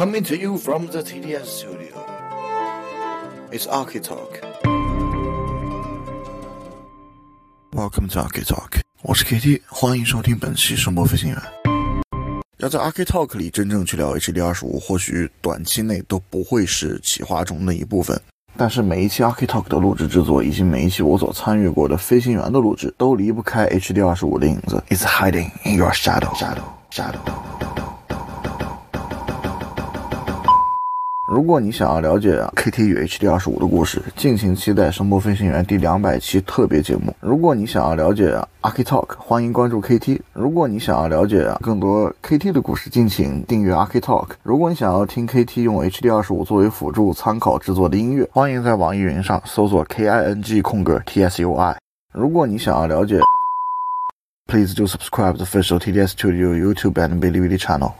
Coming to you from the TDS studio. It's Architalk. Welcome to Architalk. 我是 KT，欢迎收听本期声波飞行员。要在 Architalk 里真正去聊 HD 二十五，或许短期内都不会是企划中的一部分。但是每一期 Architalk 的录制制作，以及每一期我所参与过的飞行员的录制，都离不开 HD 二十五的影子。It's hiding in your shadow, shadow, shadow. 如果你想要了解 KT 与 HD 二十五的故事，敬请期待《声波飞行员》第两百期特别节目。如果你想要了解 Arky Talk，欢迎关注 KT。如果你想要了解更多 KT 的故事，敬请订阅 Arky Talk。如果你想要听 KT 用 HD 二十五作为辅助参考制作的音乐，欢迎在网易云上搜索 KING 空格 TSUI。如果你想要了解，Please do subscribe the official TDS Studio YouTube and Bilibili channel。